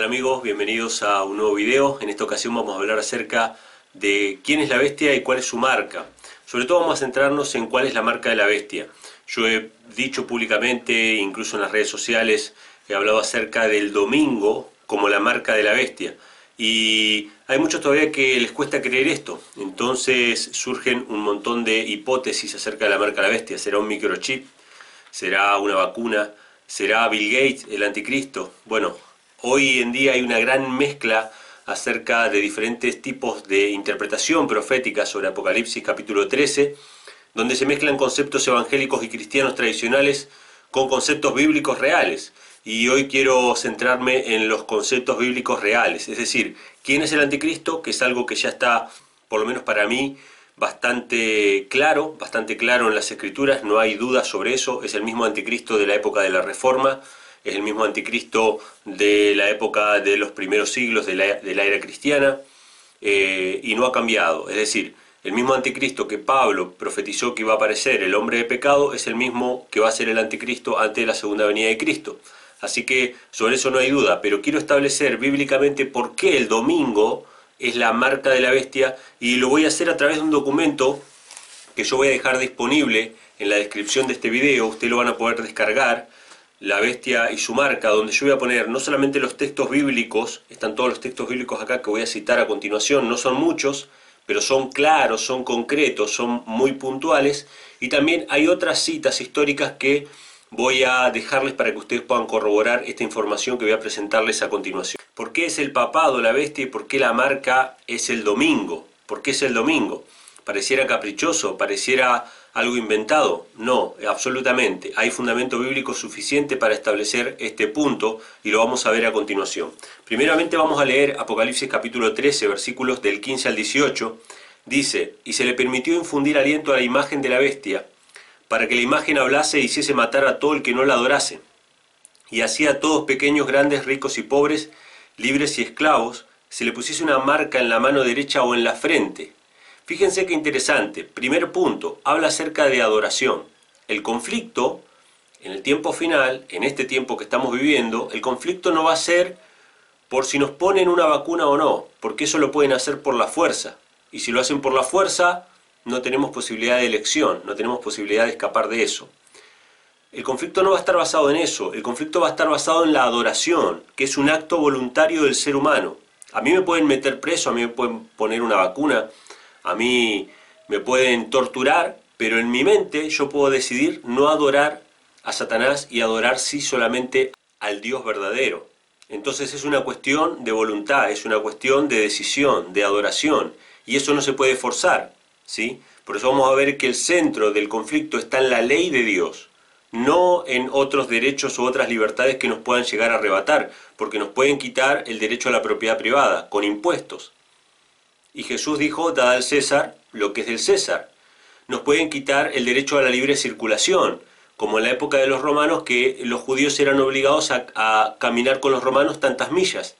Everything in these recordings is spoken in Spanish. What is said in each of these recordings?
tal amigos? Bienvenidos a un nuevo video. En esta ocasión vamos a hablar acerca de quién es la bestia y cuál es su marca. Sobre todo vamos a centrarnos en cuál es la marca de la bestia. Yo he dicho públicamente, incluso en las redes sociales, he hablado acerca del domingo como la marca de la bestia. Y hay muchos todavía que les cuesta creer esto. Entonces surgen un montón de hipótesis acerca de la marca de la bestia. ¿Será un microchip? ¿Será una vacuna? ¿Será Bill Gates, el anticristo? Bueno, hoy en día hay una gran mezcla acerca de diferentes tipos de interpretación profética sobre Apocalipsis capítulo 13, donde se mezclan conceptos evangélicos y cristianos tradicionales con conceptos bíblicos reales. Y hoy quiero centrarme en los conceptos bíblicos reales, es decir, quién es el anticristo, que es algo que ya está, por lo menos para mí, bastante claro, bastante claro en las escrituras, no hay duda sobre eso, es el mismo anticristo de la época de la Reforma, es el mismo anticristo de la época de los primeros siglos de la, era cristiana, eh, y no ha cambiado, es decir, el mismo anticristo que Pablo profetizó que iba a aparecer, el hombre de pecado, es el mismo que va a ser el anticristo antes de la segunda venida de Cristo. Así que sobre eso no hay duda, pero quiero establecer bíblicamente por qué el domingo es la marca de la bestia y lo voy a hacer a través de un documento que yo voy a dejar disponible en la descripción de este video, ustedes lo van a poder descargar, la bestia y su marca, donde yo voy a poner no solamente los textos bíblicos, están todos los textos bíblicos acá que voy a citar a continuación, no son muchos, pero son claros, son concretos, son muy puntuales, y también hay otras citas históricas que voy a dejarles para que ustedes puedan corroborar esta información que voy a presentarles a continuación. ¿Por qué es el papado la bestia y por qué la marca es el domingo? ¿Por qué es el domingo? ¿Pareciera caprichoso? ¿Pareciera algo inventado? No, absolutamente. Hay fundamento bíblico suficiente para establecer este punto y lo vamos a ver a continuación. Primeramente vamos a leer Apocalipsis capítulo 13, versículos del 15 al 18. Dice, y se le permitió infundir aliento a la imagen de la bestia, para que la imagen hablase y hiciese matar a todo el que no la adorase. Y hacía a todos pequeños, grandes, ricos y pobres, libres y esclavos, se le pusiese una marca en la mano derecha o en la frente. Fíjense qué interesante. Primer punto, habla acerca de adoración. El conflicto, en el tiempo final, en este tiempo que estamos viviendo, el conflicto no va a ser por si nos ponen una vacuna o no, porque eso lo pueden hacer por la fuerza. Y si lo hacen por la fuerza, no tenemos posibilidad de elección, no tenemos posibilidad de escapar de eso. El conflicto no va a estar basado en eso, el conflicto va a estar basado en la adoración, que es un acto voluntario del ser humano. A mí me pueden meter preso, a mí me pueden poner una vacuna, a mí me pueden torturar, pero en mi mente yo puedo decidir no adorar a Satanás y adorar sí solamente al Dios verdadero. Entonces es una cuestión de voluntad, es una cuestión de decisión, de adoración, y eso no se puede forzar. ¿sí? Por eso vamos a ver que el centro del conflicto está en la ley de Dios, no en otros derechos u otras libertades que nos puedan llegar a arrebatar, porque nos pueden quitar el derecho a la propiedad privada, con impuestos. Y Jesús dijo, dad al César lo que es del César. Nos pueden quitar el derecho a la libre circulación, como en la época de los romanos, que los judíos eran obligados a, a caminar con los romanos tantas millas.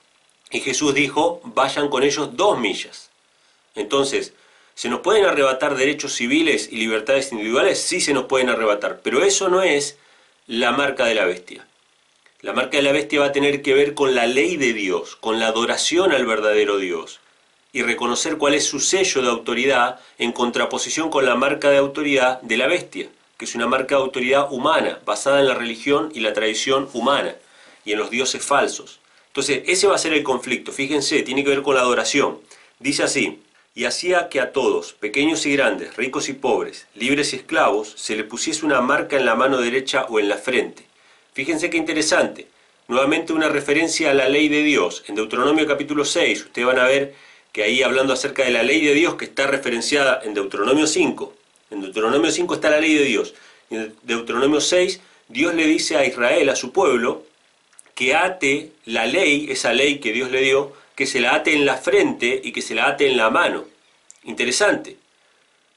Y Jesús dijo, vayan con ellos dos millas. Entonces, ¿Se nos pueden arrebatar derechos civiles y libertades individuales? Sí se nos pueden arrebatar, pero eso no es la marca de la bestia. La marca de la bestia va a tener que ver con la ley de Dios, con la adoración al verdadero Dios, y reconocer cuál es su sello de autoridad en contraposición con la marca de autoridad de la bestia, que es una marca de autoridad humana, basada en la religión y la tradición humana, y en los dioses falsos. Entonces, ese va a ser el conflicto, fíjense, tiene que ver con la adoración. Dice así, y hacía que a todos, pequeños y grandes, ricos y pobres, libres y esclavos, se le pusiese una marca en la mano derecha o en la frente. Fíjense qué interesante. Nuevamente una referencia a la ley de Dios. En Deuteronomio capítulo 6, ustedes van a ver que ahí hablando acerca de la ley de Dios que está referenciada en Deuteronomio 5. En Deuteronomio 5 está la ley de Dios. En Deuteronomio 6, Dios le dice a Israel, a su pueblo, que ate la ley, esa ley que Dios le dio, que se la ate en la frente y que se la ate en la mano. Interesante,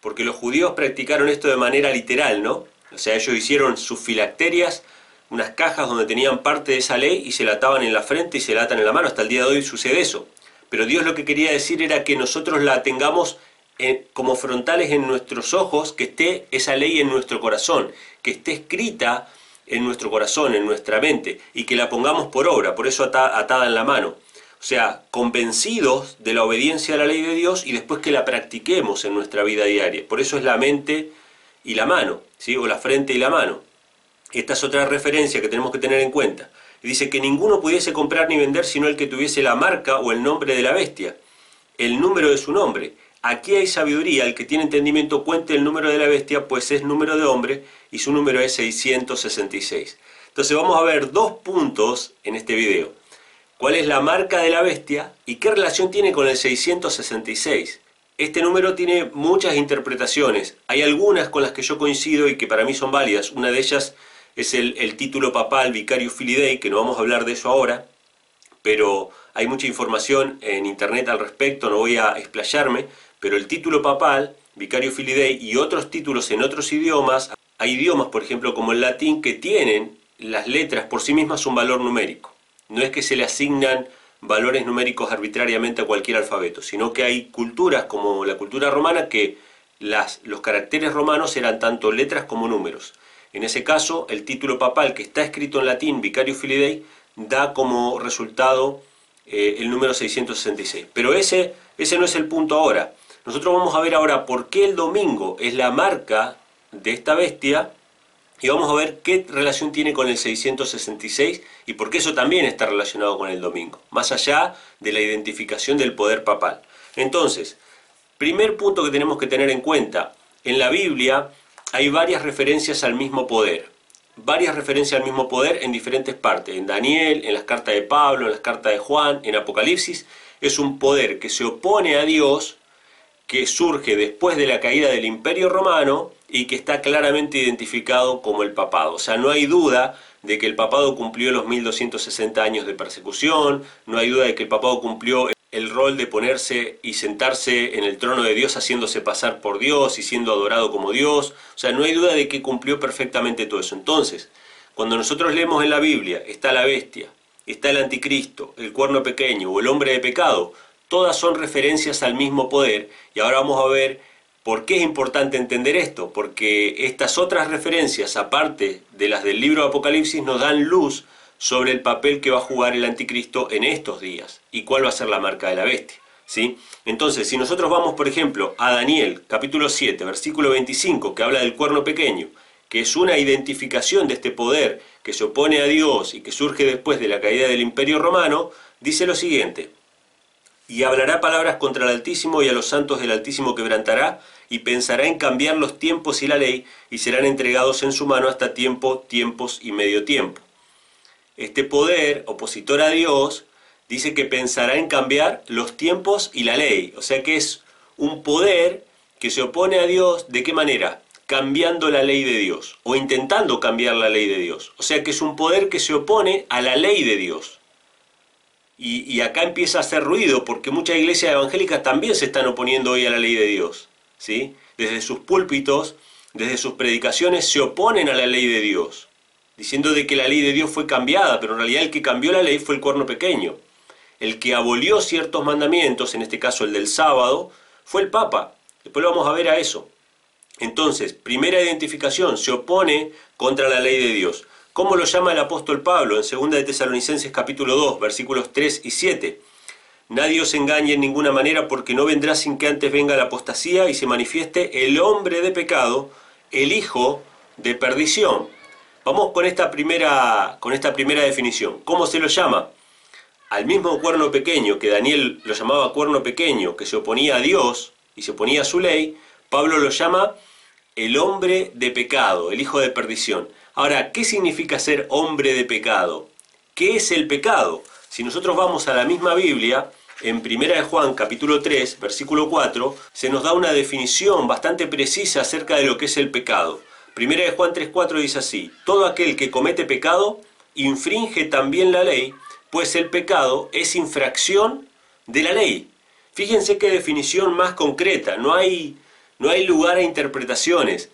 porque los judíos practicaron esto de manera literal, ¿no? O sea, ellos hicieron sus filacterias, unas cajas donde tenían parte de esa ley y se la ataban en la frente y se la atan en la mano. Hasta el día de hoy sucede eso. Pero Dios lo que quería decir era que nosotros la tengamos como frontales en nuestros ojos, que esté esa ley en nuestro corazón, que esté escrita en nuestro corazón, en nuestra mente, y que la pongamos por obra, por eso atada en la mano. O sea, convencidos de la obediencia a la ley de Dios y después que la practiquemos en nuestra vida diaria. Por eso es la mente y la mano, ¿sí? o la frente y la mano. Esta es otra referencia que tenemos que tener en cuenta. Dice que ninguno pudiese comprar ni vender sino el que tuviese la marca o el nombre de la bestia, el número de su nombre. Aquí hay sabiduría, el que tiene entendimiento cuente el número de la bestia, pues es número de hombre y su número es 666. Entonces vamos a ver dos puntos en este video. ¿Cuál es la marca de la bestia y qué relación tiene con el 666? Este número tiene muchas interpretaciones. Hay algunas con las que yo coincido y que para mí son válidas. Una de ellas es el, título papal Vicario Filidei, que no vamos a hablar de eso ahora, pero hay mucha información en internet al respecto, no voy a explayarme, pero el título papal, Vicario Filidei, y otros títulos en otros idiomas, hay idiomas, por ejemplo, como el latín, que tienen las letras por sí mismas un valor numérico. No es que se le asignan valores numéricos arbitrariamente a cualquier alfabeto, sino que hay culturas como la cultura romana que las, los caracteres romanos eran tanto letras como números. En ese caso, el título papal que está escrito en latín, Vicario Filidei, da como resultado eh, el número 666. Pero ese, ese no es el punto ahora. Nosotros vamos a ver ahora por qué el domingo es la marca de esta bestia y vamos a ver qué relación tiene con el 666 y por qué eso también está relacionado con el domingo, más allá de la identificación del poder papal. Entonces, primer punto que tenemos que tener en cuenta, en la Biblia hay varias referencias al mismo poder, varias referencias al mismo poder en diferentes partes, en Daniel, en las cartas de Pablo, en las cartas de Juan, en Apocalipsis, es un poder que se opone a Dios, que surge después de la caída del imperio romano y que está claramente identificado como el papado. O sea, no hay duda de que el papado cumplió los 1260 años de persecución, no hay duda de que el papado cumplió el rol de ponerse y sentarse en el trono de Dios haciéndose pasar por Dios y siendo adorado como Dios. O sea, no hay duda de que cumplió perfectamente todo eso. Entonces, cuando nosotros leemos en la Biblia, está la bestia, está el anticristo, el cuerno pequeño o el hombre de pecado, todas son referencias al mismo poder y ahora vamos a ver por qué es importante entender esto, porque estas otras referencias, aparte de las del libro de Apocalipsis, nos dan luz sobre el papel que va a jugar el anticristo en estos días y cuál va a ser la marca de la bestia. ¿sí? Entonces, si nosotros vamos, por ejemplo, a Daniel, capítulo 7, versículo 25, que habla del cuerno pequeño, que es una identificación de este poder que se opone a Dios y que surge después de la caída del imperio romano, dice lo siguiente, y hablará palabras contra el Altísimo y a los santos del Altísimo quebrantará, y pensará en cambiar los tiempos y la ley, y serán entregados en su mano hasta tiempo, tiempos y medio tiempo. Este poder opositor a Dios dice que pensará en cambiar los tiempos y la ley, o sea que es un poder que se opone a Dios, ¿de qué manera? Cambiando la ley de Dios, o intentando cambiar la ley de Dios. O sea que es un poder que se opone a la ley de Dios. Y, acá empieza a hacer ruido porque muchas iglesias evangélicas también se están oponiendo hoy a la ley de Dios. ¿sí? Desde sus púlpitos, desde sus predicaciones se oponen a la ley de Dios, diciendo de que la ley de Dios fue cambiada, pero en realidad el que cambió la ley fue el cuerno pequeño. El que abolió ciertos mandamientos, en este caso el del sábado, fue el Papa. Después lo vamos a ver a eso. Entonces, primera identificación, se opone contra la ley de Dios. ¿Cómo lo llama el apóstol Pablo en 2 de Tesalonicenses capítulo 2, versículos 3 y 7? Nadie os engañe en ninguna manera porque no vendrá sin que antes venga la apostasía y se manifieste el hombre de pecado, el hijo de perdición. Vamos con esta primera, con esta primera definición. ¿Cómo se lo llama? Al mismo cuerno pequeño, que Daniel lo llamaba cuerno pequeño, que se oponía a Dios y se oponía a su ley, Pablo lo llama el hombre de pecado, el hijo de perdición. Ahora, ¿qué significa ser hombre de pecado? ¿Qué es el pecado? Si nosotros vamos a la misma Biblia, en 1 de Juan capítulo 3, versículo 4, se nos da una definición bastante precisa acerca de lo que es el pecado. 1 de Juan 3.4 dice así, todo aquel que comete pecado infringe también la ley, pues el pecado es infracción de la ley. Fíjense qué definición más concreta, no hay, no hay lugar a interpretaciones.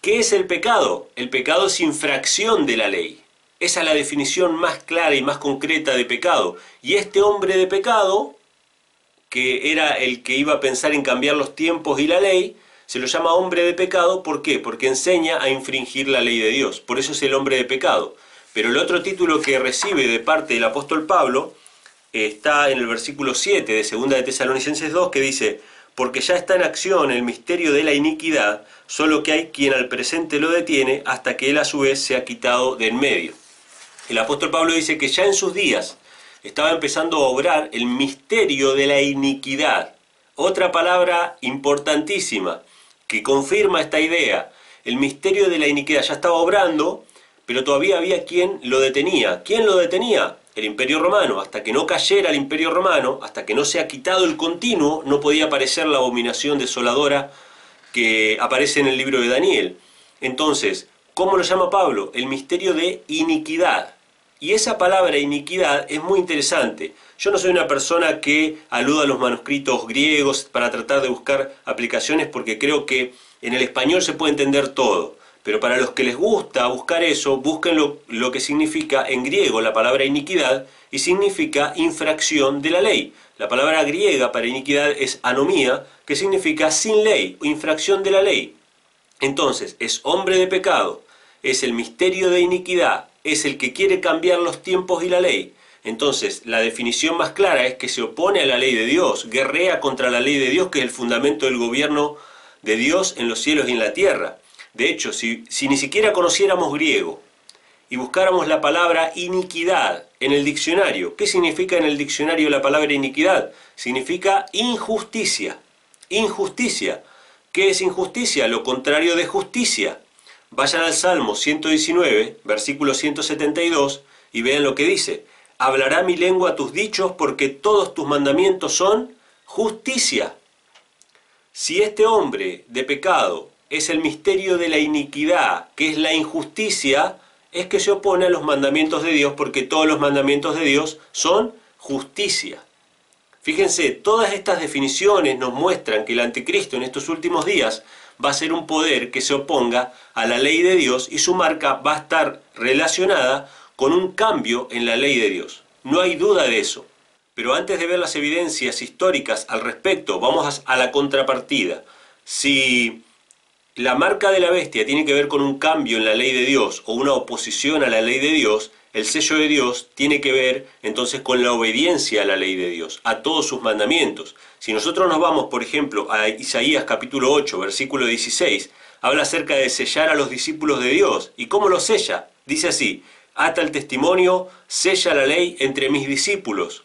¿Qué es el pecado? El pecado es infracción de la ley. Esa es la definición más clara y más concreta de pecado. Y este hombre de pecado, que era el que iba a pensar en cambiar los tiempos y la ley, se lo llama hombre de pecado, ¿por qué? Porque enseña a infringir la ley de Dios, por eso es el hombre de pecado. Pero el otro título que recibe de parte del apóstol Pablo está en el versículo 7 de 2 de Tesalonicenses 2 que dice, porque ya está en acción el misterio de la iniquidad, solo que hay quien al presente lo detiene hasta que él a su vez se ha quitado de en medio. El apóstol Pablo dice que ya en sus días estaba empezando a obrar el misterio de la iniquidad. Otra palabra importantísima que confirma esta idea. El misterio de la iniquidad ya estaba obrando, pero todavía había quien lo detenía. ¿Quién lo detenía? el imperio romano, hasta que no cayera el imperio romano, hasta que no se ha quitado el continuo, no podía aparecer la abominación desoladora que aparece en el libro de Daniel. Entonces, ¿cómo lo llama Pablo? El misterio de iniquidad. Y esa palabra iniquidad es muy interesante. Yo no soy una persona que aluda a los manuscritos griegos para tratar de buscar aplicaciones porque creo que en el español se puede entender todo. Pero para los que les gusta buscar eso, busquen lo, que significa en griego la palabra iniquidad y significa infracción de la ley. La palabra griega para iniquidad es anomía, que significa sin ley o infracción de la ley. Entonces, es hombre de pecado, es el misterio de iniquidad, es el que quiere cambiar los tiempos y la ley. Entonces, la definición más clara es que se opone a la ley de Dios, guerrea contra la ley de Dios, que es el fundamento del gobierno de Dios en los cielos y en la tierra. De hecho, si, ni siquiera conociéramos griego y buscáramos la palabra iniquidad en el diccionario, ¿qué significa en el diccionario la palabra iniquidad? Significa injusticia. Injusticia. ¿Qué es injusticia? Lo contrario de justicia. Vayan al Salmo 119, versículo 172, y vean lo que dice. Hablará mi lengua tus dichos porque todos tus mandamientos son justicia. Si este hombre de pecado es el misterio de la iniquidad, que es la injusticia, es que se opone a los mandamientos de Dios, porque todos los mandamientos de Dios son justicia. Fíjense, todas estas definiciones nos muestran que el anticristo en estos últimos días va a ser un poder que se oponga a la ley de Dios y su marca va a estar relacionada con un cambio en la ley de Dios. No hay duda de eso. Pero antes de ver las evidencias históricas al respecto, vamos a la contrapartida. Si la marca de la bestia tiene que ver con un cambio en la ley de Dios o una oposición a la ley de Dios, el sello de Dios tiene que ver entonces con la obediencia a la ley de Dios, a todos sus mandamientos. Si nosotros nos vamos, por ejemplo, a Isaías capítulo 8, versículo 16, habla acerca de sellar a los discípulos de Dios. ¿Y cómo lo sella? Dice así, ata el testimonio, sella la ley entre mis discípulos.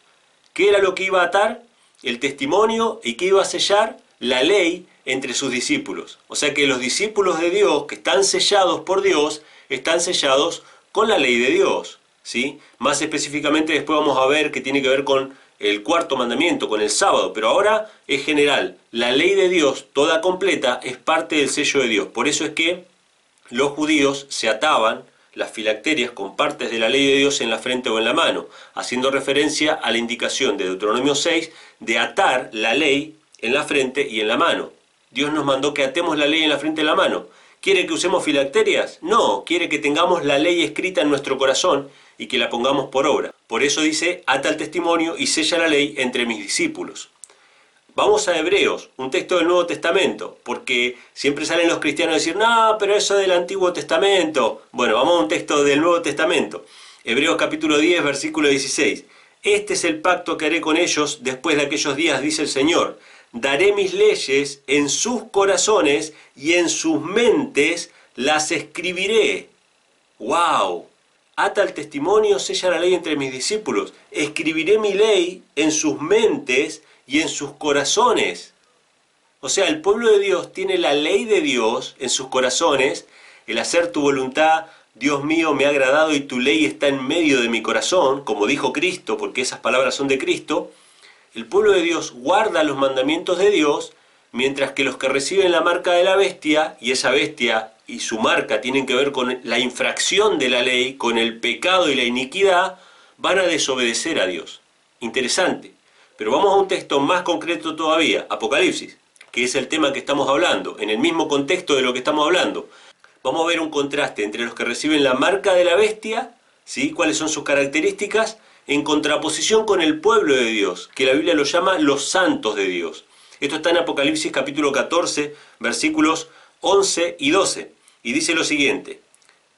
¿Qué era lo que iba a atar? El testimonio y qué iba a sellar la ley entre sus discípulos. O sea que los discípulos de Dios que están sellados por Dios, están sellados con la ley de Dios. ¿sí? Más específicamente después vamos a ver que tiene que ver con el cuarto mandamiento, con el sábado, pero ahora es general. La ley de Dios, toda completa, es parte del sello de Dios. Por eso es que los judíos se ataban las filacterias con partes de la ley de Dios en la frente o en la mano, haciendo referencia a la indicación de Deuteronomio 6 de atar la ley en la frente y en la mano. Dios nos mandó que atemos la ley en la frente de la mano. ¿Quiere que usemos filacterias? No, quiere que tengamos la ley escrita en nuestro corazón y que la pongamos por obra. Por eso dice, ata el testimonio y sella la ley entre mis discípulos. Vamos a Hebreos, un texto del Nuevo Testamento, porque siempre salen los cristianos a decir, no, pero eso del Antiguo Testamento. Bueno, vamos a un texto del Nuevo Testamento. Hebreos capítulo 10, versículo 16. Este es el pacto que haré con ellos después de aquellos días, dice el Señor daré mis leyes en sus corazones y en sus mentes las escribiré. ¡Wow! Ata el testimonio, sella la ley entre mis discípulos. Escribiré mi ley en sus mentes y en sus corazones. O sea, el pueblo de Dios tiene la ley de Dios en sus corazones, el hacer tu voluntad, Dios mío, me ha agradado y tu ley está en medio de mi corazón, como dijo Cristo, porque esas palabras son de Cristo el pueblo de Dios guarda los mandamientos de Dios, mientras que los que reciben la marca de la bestia, y esa bestia y su marca tienen que ver con la infracción de la ley, con el pecado y la iniquidad, van a desobedecer a Dios. Interesante. Pero vamos a un texto más concreto todavía, Apocalipsis, que es el tema que estamos hablando, en el mismo contexto de lo que estamos hablando. Vamos a ver un contraste entre los que reciben la marca de la bestia, ¿sí? cuáles son sus características, en contraposición con el pueblo de Dios, que la Biblia lo llama los santos de Dios. Esto está en Apocalipsis capítulo 14, versículos 11 y 12. Y dice lo siguiente,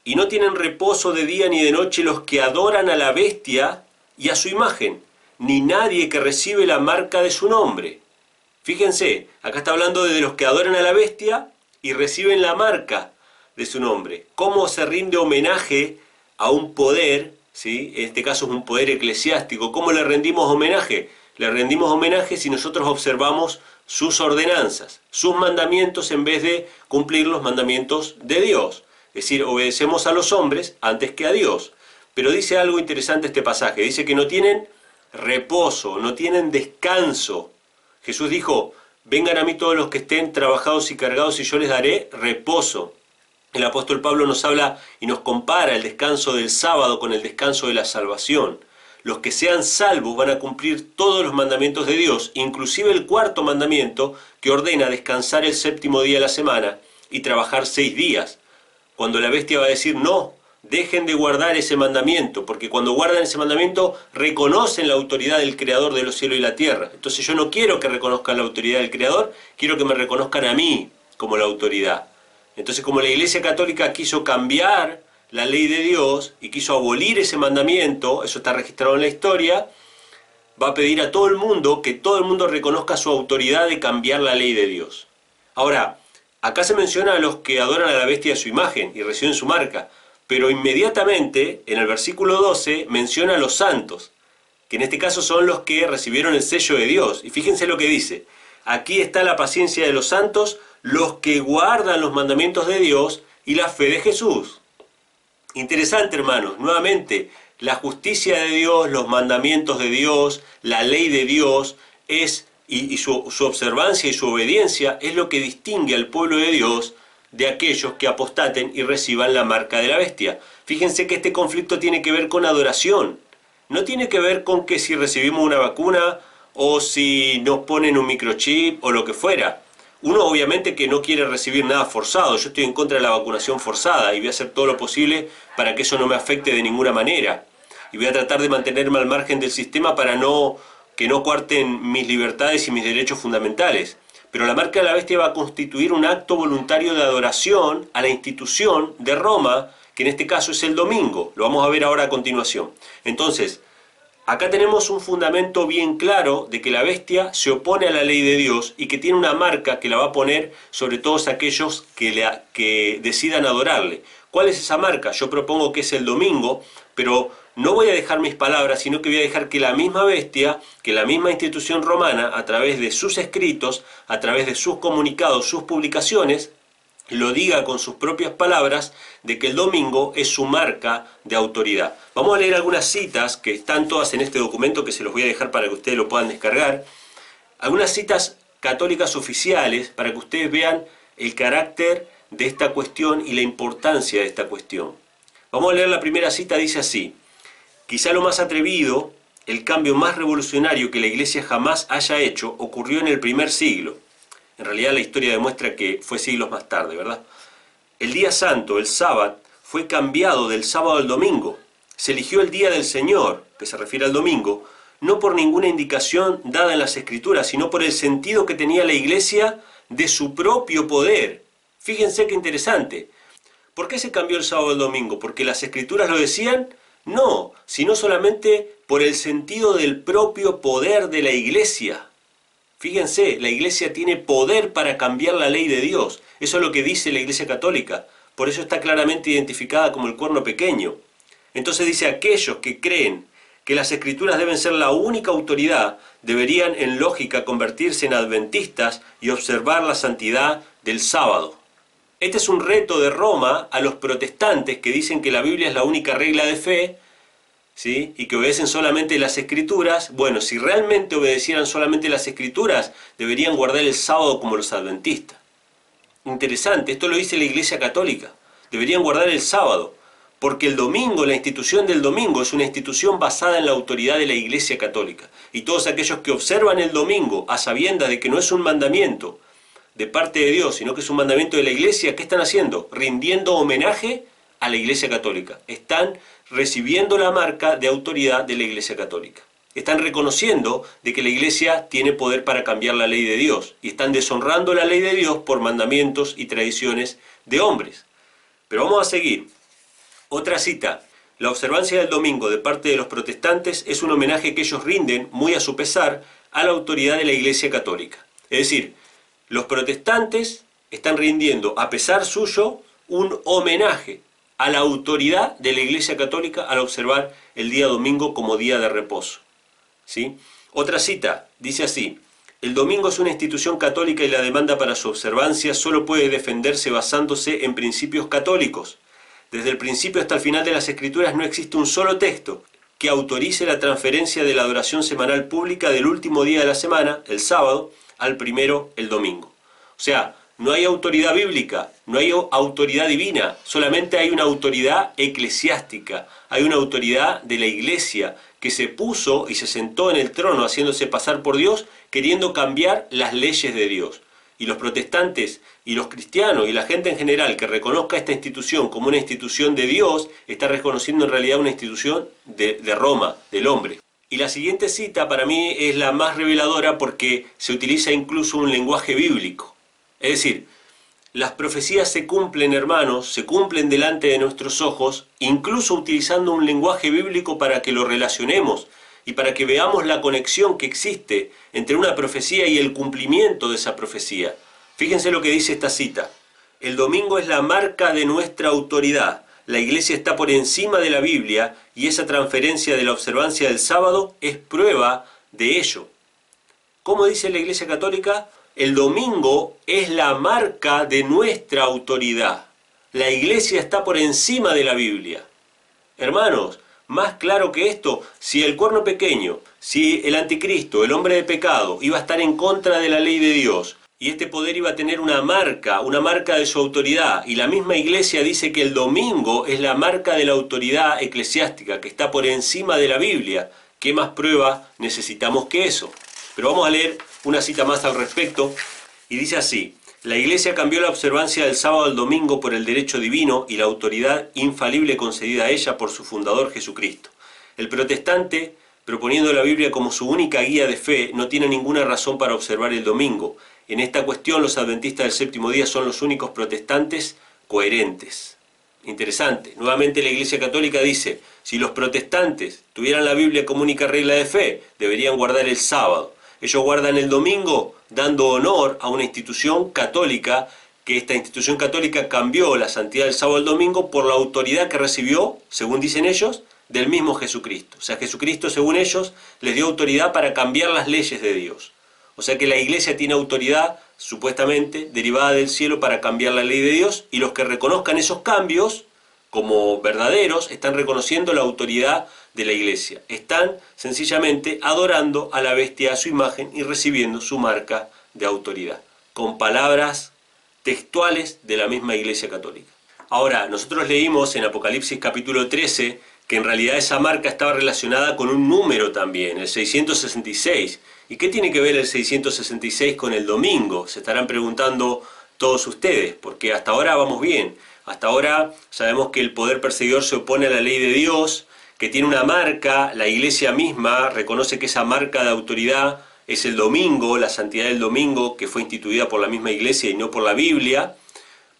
y no tienen reposo de día ni de noche los que adoran a la bestia y a su imagen, ni nadie que recibe la marca de su nombre. Fíjense, acá está hablando de los que adoran a la bestia y reciben la marca de su nombre. ¿Cómo se rinde homenaje a un poder, ¿sí? en este caso es un poder eclesiástico? ¿Cómo le rendimos homenaje? Le rendimos homenaje si nosotros observamos sus ordenanzas, sus mandamientos en vez de cumplir los mandamientos de Dios. Es decir, obedecemos a los hombres antes que a Dios. Pero dice algo interesante este pasaje, dice que no tienen reposo, no tienen descanso. Jesús dijo, vengan a mí todos los que estén trabajados y cargados y yo les daré reposo. El apóstol Pablo nos habla y nos compara el descanso del sábado con el descanso de la salvación. Los que sean salvos van a cumplir todos los mandamientos de Dios, inclusive el cuarto mandamiento que ordena descansar el séptimo día de la semana y trabajar seis días. Cuando la bestia va a decir no, dejen de guardar ese mandamiento, porque cuando guardan ese mandamiento reconocen la autoridad del Creador de los cielos y la tierra. Entonces yo no quiero que reconozcan la autoridad del Creador, quiero que me reconozcan a mí como la autoridad. Entonces como la Iglesia Católica quiso cambiar la ley de Dios y quiso abolir ese mandamiento, eso está registrado en la historia, va a pedir a todo el mundo que todo el mundo reconozca su autoridad de cambiar la ley de Dios. Ahora, acá se menciona a los que adoran a la bestia de su imagen y reciben su marca. Pero inmediatamente, en el versículo 12, menciona a los santos, que en este caso son los que recibieron el sello de Dios. Y fíjense lo que dice. Aquí está la paciencia de los santos, los que guardan los mandamientos de Dios y la fe de Jesús. Interesante, hermanos. Nuevamente, la justicia de Dios, los mandamientos de Dios, la ley de Dios, es, y, su, su observancia y su obediencia es lo que distingue al pueblo de Dios de aquellos que apostaten y reciban la marca de la bestia. Fíjense que este conflicto tiene que ver con adoración. No tiene que ver con que si recibimos una vacuna o si nos ponen un microchip o lo que fuera. Uno obviamente que no quiere recibir nada forzado. Yo estoy en contra de la vacunación forzada y voy a hacer todo lo posible para que eso no me afecte de ninguna manera. Y voy a tratar de mantenerme al margen del sistema para no que no cuarten mis libertades y mis derechos fundamentales pero la marca de la bestia va a constituir un acto voluntario de adoración a la institución de Roma, que en este caso es el domingo. Lo vamos a ver ahora a continuación. Entonces, acá tenemos un fundamento bien claro de que la bestia se opone a la ley de Dios y que tiene una marca que la va a poner sobre todos aquellos que, que decidan adorarle. ¿Cuál es esa marca? Yo propongo que es el domingo, pero no voy a dejar mis palabras, sino que voy a dejar que la misma bestia, que la misma institución romana, a través de sus escritos, a través de sus comunicados, sus publicaciones, lo diga con sus propias palabras de que el domingo es su marca de autoridad. Vamos a leer algunas citas que están todas en este documento que se los voy a dejar para que ustedes lo puedan descargar. Algunas citas católicas oficiales para que ustedes vean el carácter de esta cuestión y la importancia de esta cuestión. Vamos a leer la primera cita, dice así. Quizá lo más atrevido, el cambio más revolucionario que la Iglesia jamás haya hecho, ocurrió en el primer siglo. En realidad la historia demuestra que fue siglos más tarde, ¿verdad? El día santo, el sábado, fue cambiado del sábado al domingo. Se eligió el día del Señor, que se refiere al domingo, no por ninguna indicación dada en las Escrituras, sino por el sentido que tenía la Iglesia de su propio poder. Fíjense qué interesante. ¿Por qué se cambió el sábado al domingo? ¿Porque las Escrituras lo decían? No, sino solamente por el sentido del propio poder de la iglesia. Fíjense, la iglesia tiene poder para cambiar la ley de Dios. Eso es lo que dice la iglesia católica. Por eso está claramente identificada como el cuerno pequeño. Entonces dice, aquellos que creen que las escrituras deben ser la única autoridad, deberían en lógica convertirse en adventistas y observar la santidad del sábado. Este es un reto de Roma a los protestantes que dicen que la Biblia es la única regla de fe ¿sí? y que obedecen solamente las escrituras. Bueno, si realmente obedecieran solamente las escrituras, deberían guardar el sábado como los adventistas. Interesante, esto lo dice la Iglesia Católica. Deberían guardar el sábado, porque el domingo, la institución del domingo, es una institución basada en la autoridad de la Iglesia Católica. Y todos aquellos que observan el domingo a sabienda de que no es un mandamiento, de parte de Dios, sino que es un mandamiento de la iglesia, ¿qué están haciendo? Rindiendo homenaje a la iglesia católica. Están recibiendo la marca de autoridad de la iglesia católica. están reconociendo de que la iglesia tiene poder para cambiar la ley de Dios y están deshonrando la ley de Dios por mandamientos y tradiciones de hombres. Pero vamos a seguir. Otra cita. La observancia del domingo de parte de los protestantes es un homenaje que ellos rinden, muy a su pesar, a la autoridad de la Iglesia Católica. Es decir, los protestantes están rindiendo, a pesar suyo, un homenaje a la autoridad de la Iglesia Católica al observar el día domingo como día de reposo. ¿Sí? Otra cita dice así, el domingo es una institución católica y la demanda para su observancia solo puede defenderse basándose en principios católicos. Desde el principio hasta el final de las escrituras no existe un solo texto que autorice la transferencia de la adoración semanal pública del último día de la semana, el sábado, al primero, el domingo. O sea, no hay autoridad bíblica, no hay autoridad divina, solamente hay una autoridad eclesiástica, hay una autoridad de la iglesia que se puso y se sentó en el trono haciéndose pasar por Dios, queriendo cambiar las leyes de Dios. Y los protestantes y los cristianos y la gente en general que reconozca esta institución como una institución de Dios, está reconociendo en realidad una institución de, de Roma, del hombre. Y la siguiente cita para mí es la más reveladora porque se utiliza incluso un lenguaje bíblico. Es decir, las profecías se cumplen, hermanos, se cumplen delante de nuestros ojos, incluso utilizando un lenguaje bíblico para que lo relacionemos y para que veamos la conexión que existe entre una profecía y el cumplimiento de esa profecía. Fíjense lo que dice esta cita. El domingo es la marca de nuestra autoridad. La iglesia está por encima de la Biblia y esa transferencia de la observancia del sábado es prueba de ello. ¿Cómo dice la iglesia católica? El domingo es la marca de nuestra autoridad. La iglesia está por encima de la Biblia. Hermanos, más claro que esto, si el cuerno pequeño, si el anticristo, el hombre de pecado, iba a estar en contra de la ley de Dios, y este poder iba a tener una marca, una marca de su autoridad, y la misma iglesia dice que el domingo es la marca de la autoridad eclesiástica, que está por encima de la Biblia, ¿qué más prueba necesitamos que eso? Pero vamos a leer una cita más al respecto, y dice así, la Iglesia cambió la observancia del sábado al domingo por el derecho divino y la autoridad infalible concedida a ella por su fundador Jesucristo. El protestante, proponiendo la Biblia como su única guía de fe, no tiene ninguna razón para observar el domingo. En esta cuestión los adventistas del séptimo día son los únicos protestantes coherentes. Interesante. Nuevamente la Iglesia Católica dice, si los protestantes tuvieran la Biblia como única regla de fe, deberían guardar el sábado. Ellos guardan el domingo dando honor a una institución católica, que esta institución católica cambió la santidad del sábado al domingo por la autoridad que recibió, según dicen ellos, del mismo Jesucristo. O sea, Jesucristo, según ellos, les dio autoridad para cambiar las leyes de Dios. O sea que la iglesia tiene autoridad, supuestamente, derivada del cielo para cambiar la ley de Dios, y los que reconozcan esos cambios como verdaderos están reconociendo la autoridad de la iglesia. Están sencillamente adorando a la bestia a su imagen y recibiendo su marca de autoridad, con palabras textuales de la misma iglesia católica. Ahora, nosotros leímos en Apocalipsis capítulo 13 que en realidad esa marca estaba relacionada con un número también, el 666. ¿Y qué tiene que ver el 666 con el domingo? Se estarán preguntando todos ustedes, porque hasta ahora vamos bien. Hasta ahora sabemos que el poder perseguidor se opone a la ley de Dios, que tiene una marca, la iglesia misma reconoce que esa marca de autoridad es el domingo, la santidad del domingo, que fue instituida por la misma iglesia y no por la Biblia.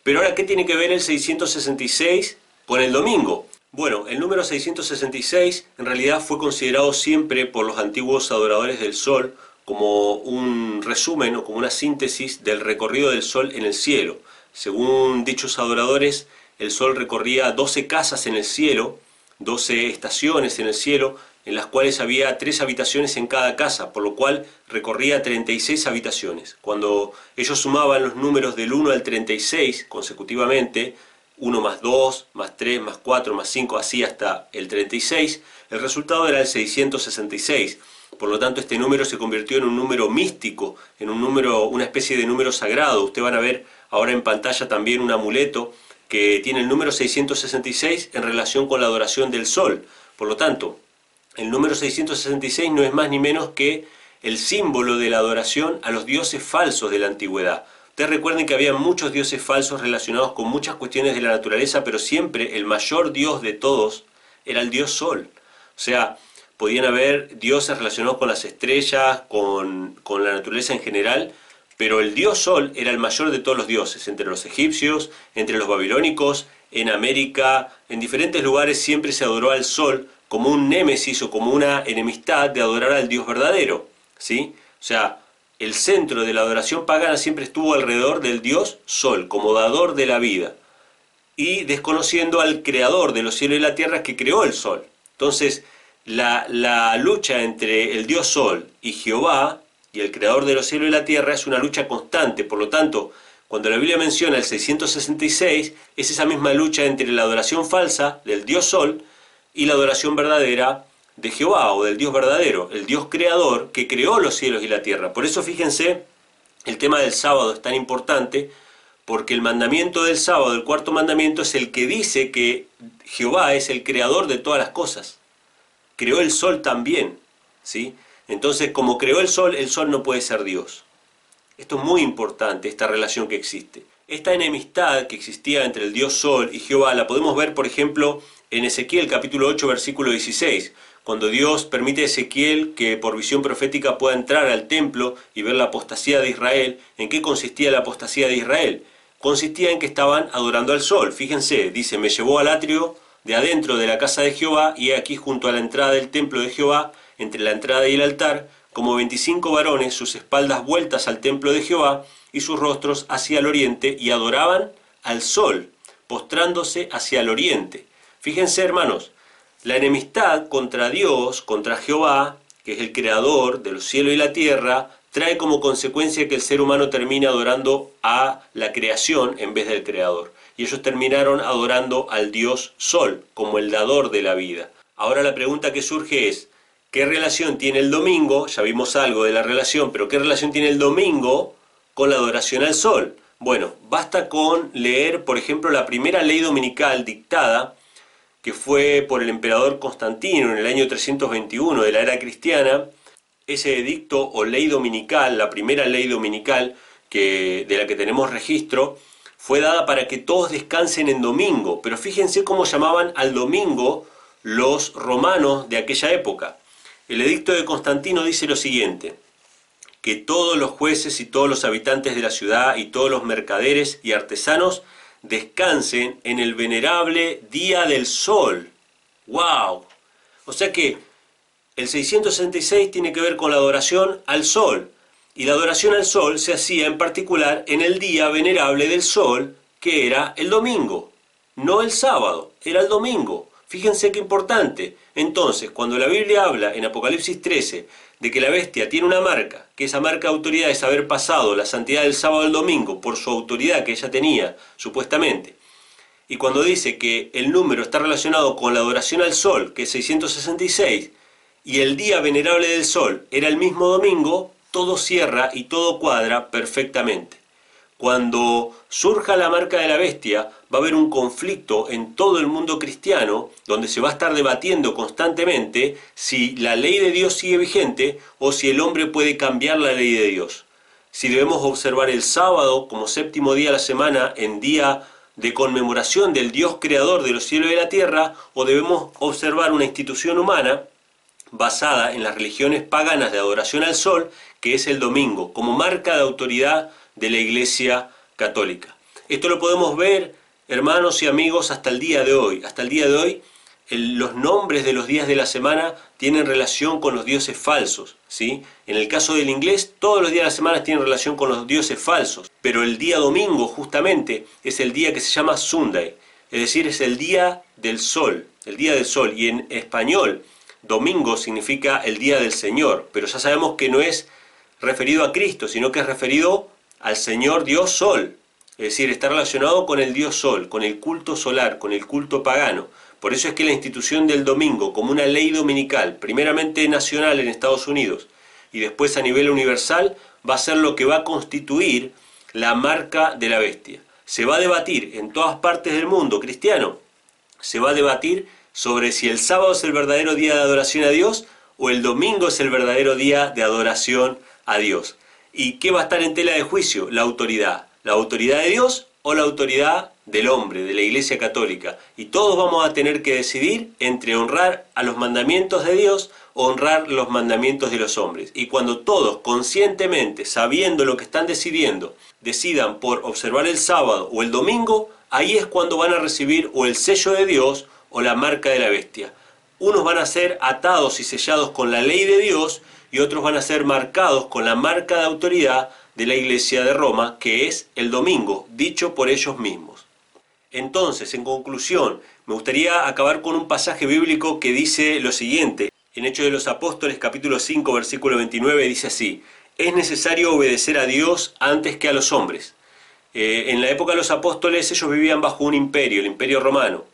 Pero ahora, ¿qué tiene que ver el 666 con el domingo? Bueno, el número 666 en realidad fue considerado siempre por los antiguos adoradores del sol como un resumen o como una síntesis del recorrido del sol en el cielo. Según dichos adoradores, el Sol recorría 12 casas en el cielo, 12 estaciones en el cielo, en las cuales había tres habitaciones en cada casa, por lo cual recorría 36 habitaciones. Cuando ellos sumaban los números del 1 al 36 consecutivamente, 1 más 2, más 3, más 4, más 5, así hasta el 36, el resultado era el 666. Por lo tanto, este número se convirtió en un número místico, en un número, una especie de número sagrado. Ustedes van a ver ahora en pantalla también un amuleto que tiene el número 666 en relación con la adoración del sol. Por lo tanto, el número 666 no es más ni menos que el símbolo de la adoración a los dioses falsos de la antigüedad. Ustedes recuerden que había muchos dioses falsos relacionados con muchas cuestiones de la naturaleza, pero siempre el mayor dios de todos era el dios sol. O sea, podían haber dioses relacionados con las estrellas, con, con la naturaleza en general, pero el dios Sol era el mayor de todos los dioses, entre los egipcios, entre los babilónicos, en América, en diferentes lugares siempre se adoró al Sol como un némesis o como una enemistad de adorar al Dios verdadero. ¿sí? O sea, el centro de la adoración pagana siempre estuvo alrededor del Dios Sol, como dador de la vida, y desconociendo al creador de los cielos y la tierra que creó el Sol. Entonces, la, la lucha entre el Dios Sol y Jehová y el creador de los cielos y la tierra es una lucha constante, por lo tanto, cuando la Biblia menciona el 666, es esa misma lucha entre la adoración falsa del Dios Sol y la adoración verdadera de Jehová o del Dios verdadero, el Dios creador que creó los cielos y la tierra. Por eso fíjense, el tema del sábado es tan importante, porque el mandamiento del sábado, el cuarto mandamiento, es el que dice que Jehová es el creador de todas las cosas. Creó el sol también, ¿sí? Entonces, como creó el sol, el sol no puede ser Dios. Esto es muy importante, esta relación que existe. Esta enemistad que existía entre el Dios Sol y Jehová la podemos ver, por ejemplo, en Ezequiel capítulo 8, versículo 16, cuando Dios permite a Ezequiel que por visión profética pueda entrar al templo y ver la apostasía de Israel. ¿En qué consistía la apostasía de Israel? Consistía en que estaban adorando al sol. Fíjense, dice, me llevó al atrio de adentro de la casa de Jehová y aquí junto a la entrada del templo de Jehová entre la entrada y el altar, como veinticinco varones, sus espaldas vueltas al templo de Jehová y sus rostros hacia el oriente, y adoraban al sol, postrándose hacia el oriente. Fíjense, hermanos, la enemistad contra Dios, contra Jehová, que es el creador de los cielos y la tierra, trae como consecuencia que el ser humano termina adorando a la creación en vez del creador. Y ellos terminaron adorando al Dios Sol como el dador de la vida. Ahora la pregunta que surge es, ¿Qué relación tiene el domingo? Ya vimos algo de la relación, pero ¿qué relación tiene el domingo con la adoración al sol? Bueno, basta con leer, por ejemplo, la primera ley dominical dictada, que fue por el emperador Constantino en el año 321 de la era cristiana. Ese edicto o ley dominical, la primera ley dominical que, de la que tenemos registro, fue dada para que todos descansen en domingo. Pero fíjense cómo llamaban al domingo los romanos de aquella época. El edicto de Constantino dice lo siguiente, que todos los jueces y todos los habitantes de la ciudad y todos los mercaderes y artesanos descansen en el venerable día del sol. ¡Wow! O sea que el 666 tiene que ver con la adoración al sol. Y la adoración al sol se hacía en particular en el día venerable del sol, que era el domingo. No el sábado, era el domingo. Fíjense qué importante. Entonces, cuando la Biblia habla en Apocalipsis 13 de que la bestia tiene una marca, que esa marca de autoridad es haber pasado la santidad del sábado al domingo por su autoridad que ella tenía, supuestamente, y cuando dice que el número está relacionado con la adoración al sol, que es 666, y el día venerable del sol era el mismo domingo, todo cierra y todo cuadra perfectamente. Cuando surja la marca de la bestia, va a haber un conflicto en todo el mundo cristiano, donde se va a estar debatiendo constantemente si la ley de Dios sigue vigente o si el hombre puede cambiar la ley de Dios. Si debemos observar el sábado como séptimo día de la semana en día de conmemoración del Dios creador de los cielos y de la tierra, o debemos observar una institución humana basada en las religiones paganas de adoración al sol, que es el domingo, como marca de autoridad de la Iglesia Católica. Esto lo podemos ver, hermanos y amigos, hasta el día de hoy. Hasta el día de hoy, los nombres de los días de la semana tienen relación con los dioses falsos. ¿sí? En el caso del inglés, todos los días de la semana tienen relación con los dioses falsos. Pero el día domingo, justamente, es el día que se llama Sunday. Es decir, es el día del sol. El día del sol. Y en español, domingo significa el día del Señor. Pero ya sabemos que no es referido a Cristo, sino que es referido al Señor Dios Sol, es decir, está relacionado con el Dios Sol, con el culto solar, con el culto pagano. Por eso es que la institución del domingo como una ley dominical, primeramente nacional en Estados Unidos y después a nivel universal, va a ser lo que va a constituir la marca de la bestia. Se va a debatir en todas partes del mundo cristiano, se va a debatir sobre si el sábado es el verdadero día de adoración a Dios o el domingo es el verdadero día de adoración a Dios. ¿Y qué va a estar en tela de juicio? La autoridad. La autoridad de Dios o la autoridad del hombre, de la Iglesia Católica. Y todos vamos a tener que decidir entre honrar a los mandamientos de Dios honrar los mandamientos de los hombres. Y cuando todos conscientemente, sabiendo lo que están decidiendo, decidan por observar el sábado o el domingo, ahí es cuando van a recibir o el sello de Dios o la marca de la bestia. Unos van a ser atados y sellados con la ley de Dios y otros van a ser marcados con la marca de autoridad de la Iglesia de Roma, que es el domingo, dicho por ellos mismos. Entonces, en conclusión, me gustaría acabar con un pasaje bíblico que dice lo siguiente. En Hechos de los Apóstoles capítulo 5 versículo 29 dice así, es necesario obedecer a Dios antes que a los hombres. Eh, en la época de los apóstoles ellos vivían bajo un imperio, el imperio romano.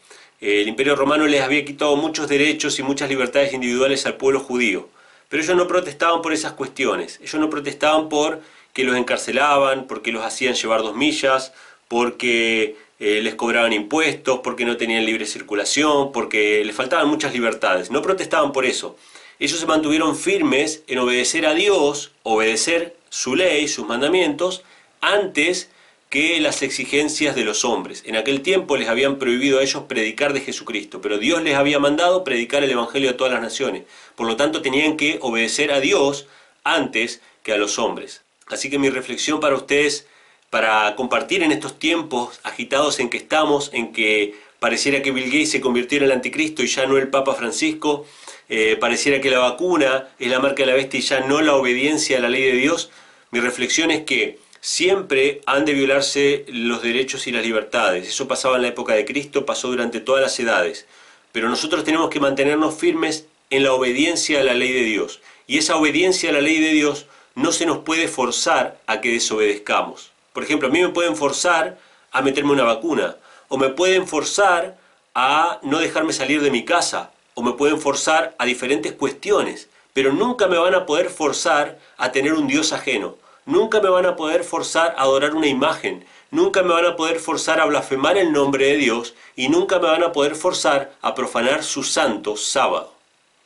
Eh, el imperio romano les había quitado muchos derechos y muchas libertades individuales al pueblo judío. Pero ellos no protestaban por esas cuestiones. Ellos no protestaban por que los encarcelaban, porque los hacían llevar dos millas, porque eh, les cobraban impuestos, porque no tenían libre circulación, porque les faltaban muchas libertades. No protestaban por eso. Ellos se mantuvieron firmes en obedecer a Dios, obedecer su ley, sus mandamientos, antes que las exigencias de los hombres. En aquel tiempo les habían prohibido a ellos predicar de Jesucristo, pero Dios les había mandado predicar el Evangelio a todas las naciones. Por lo tanto, tenían que obedecer a Dios antes que a los hombres. Así que mi reflexión para ustedes, para compartir en estos tiempos agitados en que estamos, en que pareciera que Bill Gates se convirtió en el anticristo y ya no el Papa Francisco, eh, pareciera que la vacuna es la marca de la bestia y ya no la obediencia a la ley de Dios, mi reflexión es que siempre han de violarse los derechos y las libertades. Eso pasaba en la época de Cristo, pasó durante todas las edades. Pero nosotros tenemos que mantenernos firmes en la obediencia a la ley de Dios. Y esa obediencia a la ley de Dios no se nos puede forzar a que desobedezcamos. Por ejemplo, a mí me pueden forzar a meterme una vacuna, o me pueden forzar a no dejarme salir de mi casa, o me pueden forzar a diferentes cuestiones, pero nunca me van a poder forzar a tener un Dios ajeno, nunca me van a poder forzar a adorar una imagen, nunca me van a poder forzar a blasfemar el nombre de Dios y nunca me van a poder forzar a profanar su santo sábado.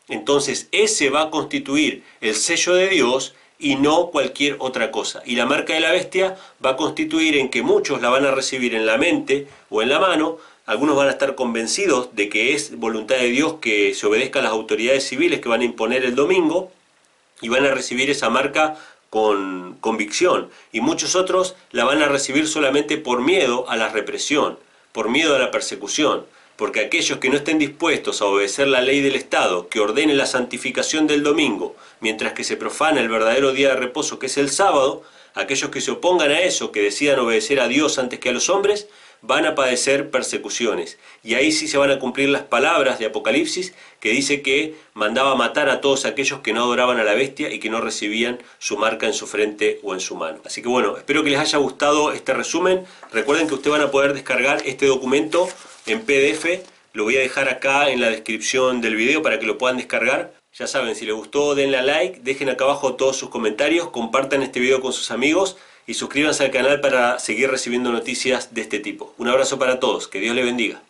Entonces ese va a constituir el sello de Dios y no cualquier otra cosa. Y la marca de la bestia va a constituir en que muchos la van a recibir en la mente o en la mano, algunos van a estar convencidos de que es voluntad de Dios que se obedezca a las autoridades civiles que van a imponer el domingo y van a recibir esa marca con convicción. Y muchos otros la van a recibir solamente por miedo a la represión, por miedo a la persecución. Porque aquellos que no estén dispuestos a obedecer la ley del Estado, que ordene la santificación del domingo, mientras que se profana el verdadero día de reposo que es el sábado, aquellos que se opongan a eso, que decidan obedecer a Dios antes que a los hombres, van a padecer persecuciones. Y ahí sí se van a cumplir las palabras de Apocalipsis que dice que mandaba matar a todos aquellos que no adoraban a la bestia y que no recibían su marca en su frente o en su mano. Así que bueno, espero que les haya gustado este resumen. Recuerden que ustedes van a poder descargar este documento en PDF. Lo voy a dejar acá en la descripción del video para que lo puedan descargar. Ya saben, si les gustó denle a like, dejen acá abajo todos sus comentarios, compartan este video con sus amigos y suscríbanse al canal para seguir recibiendo noticias de este tipo. Un abrazo para todos, que Dios les bendiga.